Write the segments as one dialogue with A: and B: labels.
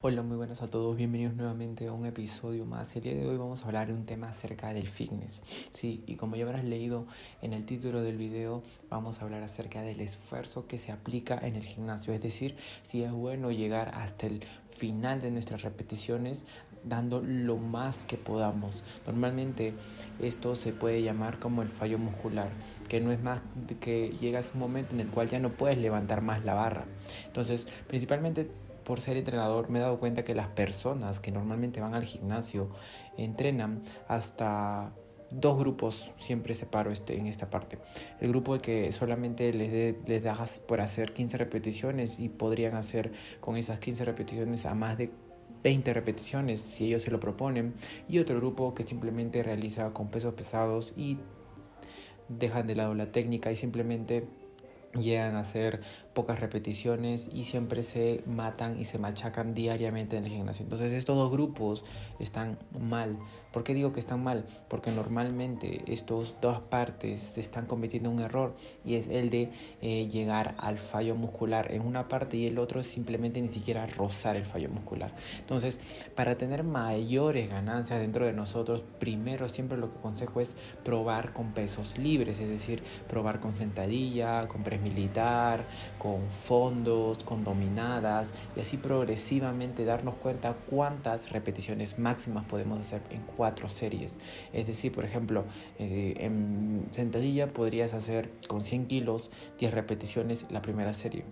A: Hola, muy buenas a todos, bienvenidos nuevamente a un episodio más. El día de hoy vamos a hablar de un tema acerca del fitness. Sí, y como ya habrás leído en el título del video, vamos a hablar acerca del esfuerzo que se aplica en el gimnasio, es decir, si es bueno llegar hasta el final de nuestras repeticiones dando lo más que podamos. Normalmente esto se puede llamar como el fallo muscular, que no es más que llegas a un momento en el cual ya no puedes levantar más la barra. Entonces, principalmente por ser entrenador me he dado cuenta que las personas que normalmente van al gimnasio entrenan hasta dos grupos, siempre separo este, en esta parte. El grupo que solamente les, les das por hacer 15 repeticiones y podrían hacer con esas 15 repeticiones a más de 20 repeticiones si ellos se lo proponen. Y otro grupo que simplemente realiza con pesos pesados y dejan de lado la técnica y simplemente llegan a hacer pocas repeticiones y siempre se matan y se machacan diariamente en el gimnasio. Entonces estos dos grupos están mal. ¿Por qué digo que están mal? Porque normalmente estos dos partes están cometiendo un error y es el de eh, llegar al fallo muscular en una parte y el otro simplemente ni siquiera rozar el fallo muscular. Entonces, para tener mayores ganancias dentro de nosotros, primero siempre lo que aconsejo es probar con pesos libres, es decir, probar con sentadilla, con press militar, con fondos, con dominadas y así progresivamente darnos cuenta cuántas repeticiones máximas podemos hacer en cuatro series. Es decir, por ejemplo, eh, en sentadilla podrías hacer con 100 kilos 10 repeticiones la primera serie.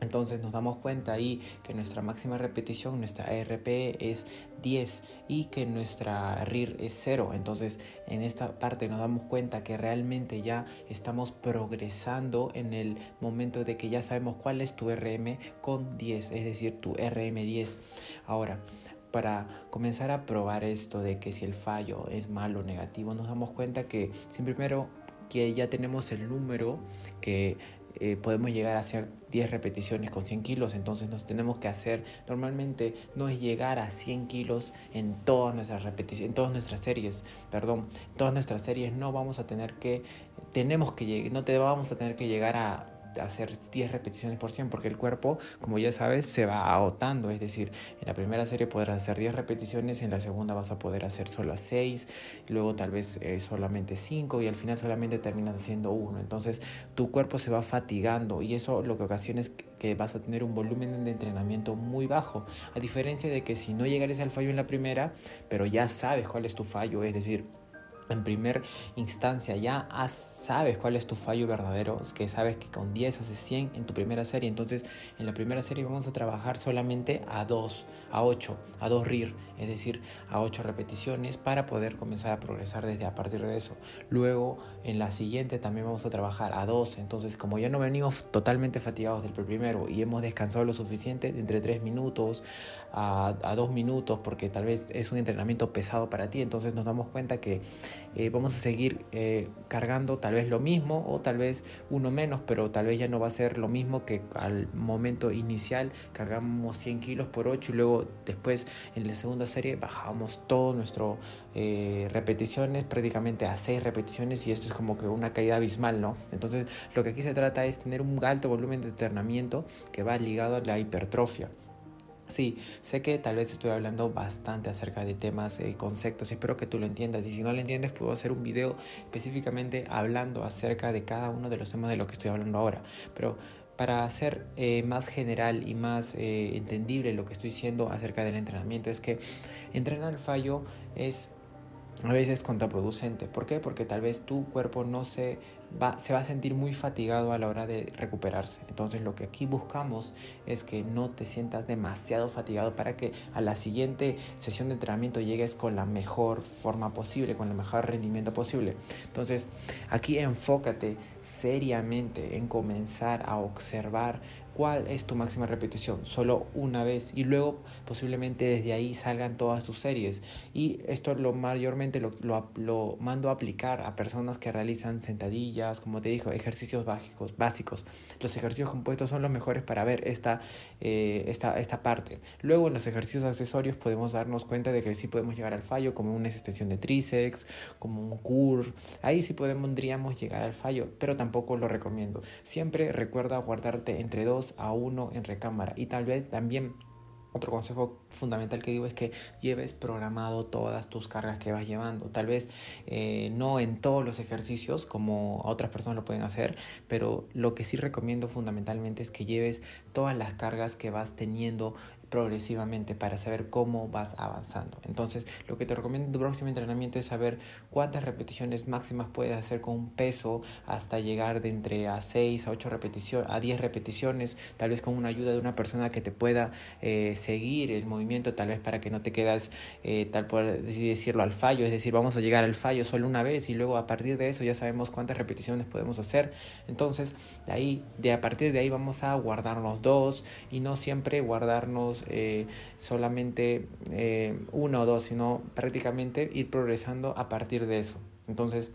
A: Entonces nos damos cuenta ahí que nuestra máxima repetición, nuestra RP es 10 y que nuestra RIR es 0. Entonces en esta parte nos damos cuenta que realmente ya estamos progresando en el momento de que ya sabemos cuál es tu RM con 10, es decir, tu RM10. Ahora, para comenzar a probar esto de que si el fallo es malo o negativo, nos damos cuenta que sin primero que ya tenemos el número que eh, podemos llegar a hacer 10 repeticiones con 100 kilos, entonces nos tenemos que hacer, normalmente no es llegar a 100 kilos en todas nuestras repeticiones, en todas nuestras series, perdón, en todas nuestras series no vamos a tener que, tenemos que llegar, no te vamos a tener que llegar a hacer 10 repeticiones por 100 porque el cuerpo, como ya sabes, se va agotando. Es decir, en la primera serie podrás hacer 10 repeticiones, en la segunda vas a poder hacer solo 6, luego tal vez eh, solamente 5 y al final solamente terminas haciendo 1. Entonces tu cuerpo se va fatigando y eso lo que ocasiona es que vas a tener un volumen de entrenamiento muy bajo. A diferencia de que si no llegares al fallo en la primera, pero ya sabes cuál es tu fallo, es decir, en primer instancia ya sabes cuál es tu fallo verdadero, que sabes que con 10 haces 100 en tu primera serie, entonces en la primera serie vamos a trabajar solamente a 2, a 8, a 2 RIR, es decir, a 8 repeticiones para poder comenzar a progresar desde a partir de eso. Luego en la siguiente también vamos a trabajar a 2, entonces como ya no venimos totalmente fatigados del primero y hemos descansado lo suficiente, entre 3 minutos a, a 2 minutos, porque tal vez es un entrenamiento pesado para ti, entonces nos damos cuenta que eh, vamos a seguir eh, cargando tal vez lo mismo o tal vez uno menos, pero tal vez ya no va a ser lo mismo que al momento inicial cargamos 100 kilos por 8 y luego después en la segunda serie bajamos todo nuestro eh, repeticiones prácticamente a 6 repeticiones y esto es como que una caída abismal, ¿no? Entonces lo que aquí se trata es tener un alto volumen de entrenamiento que va ligado a la hipertrofia. Sí, sé que tal vez estoy hablando bastante acerca de temas, eh, conceptos, espero que tú lo entiendas y si no lo entiendes puedo hacer un video específicamente hablando acerca de cada uno de los temas de lo que estoy hablando ahora, pero para hacer eh, más general y más eh, entendible lo que estoy diciendo acerca del entrenamiento es que entrenar el fallo es a veces contraproducente. ¿Por qué? Porque tal vez tu cuerpo no se va, se va a sentir muy fatigado a la hora de recuperarse. Entonces lo que aquí buscamos es que no te sientas demasiado fatigado para que a la siguiente sesión de entrenamiento llegues con la mejor forma posible, con el mejor rendimiento posible. Entonces aquí enfócate seriamente en comenzar a observar cuál es tu máxima repetición, solo una vez y luego posiblemente desde ahí salgan todas tus series. Y esto lo mayormente lo, lo, lo mando a aplicar a personas que realizan sentadillas como te dijo, ejercicios básicos. básicos. Los ejercicios compuestos son los mejores para ver esta, eh, esta, esta parte. Luego en los ejercicios accesorios podemos darnos cuenta de que sí podemos llegar al fallo, como una extensión de tríceps, como un curl. Ahí sí podríamos llegar al fallo, pero tampoco lo recomiendo. Siempre recuerda guardarte entre 2 a 1 en recámara y tal vez también otro consejo fundamental que digo es que lleves programado todas tus cargas que vas llevando. Tal vez eh, no en todos los ejercicios como otras personas lo pueden hacer, pero lo que sí recomiendo fundamentalmente es que lleves todas las cargas que vas teniendo progresivamente para saber cómo vas avanzando. Entonces, lo que te recomiendo en tu próximo entrenamiento es saber cuántas repeticiones máximas puedes hacer con un peso hasta llegar de entre a 6 a 8 repeticiones, a 10 repeticiones, tal vez con una ayuda de una persona que te pueda eh, seguir el movimiento, tal vez para que no te quedas, eh, tal por decirlo, al fallo, es decir, vamos a llegar al fallo solo una vez y luego a partir de eso ya sabemos cuántas repeticiones podemos hacer. Entonces, de ahí, de a partir de ahí vamos a guardarnos dos y no siempre guardarnos eh, solamente eh, uno o dos, sino prácticamente ir progresando a partir de eso. Entonces,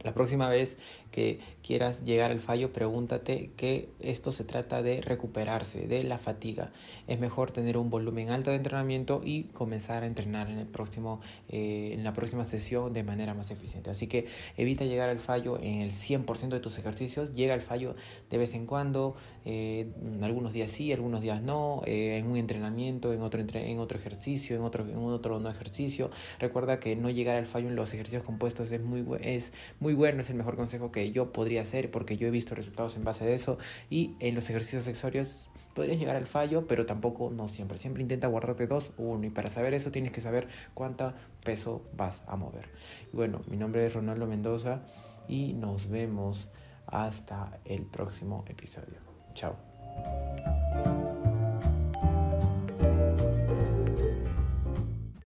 A: la próxima vez que quieras llegar al fallo, pregúntate que esto se trata de recuperarse de la fatiga. Es mejor tener un volumen alto de entrenamiento y comenzar a entrenar en, el próximo, eh, en la próxima sesión de manera más eficiente. Así que evita llegar al fallo en el 100% de tus ejercicios. Llega al fallo de vez en cuando, eh, algunos días sí, algunos días no, eh, en un entrenamiento, en otro, en otro ejercicio, en otro, en otro no ejercicio. Recuerda que no llegar al fallo en los ejercicios compuestos es muy, es muy bueno, es el mejor consejo que yo podría hacer porque yo he visto resultados en base de eso y en los ejercicios accesorios podrías llegar al fallo, pero tampoco no siempre. Siempre intenta guardarte dos o uno y para saber eso tienes que saber cuánto peso vas a mover. Bueno, mi nombre es Ronaldo Mendoza y nos vemos hasta el próximo episodio. Chao.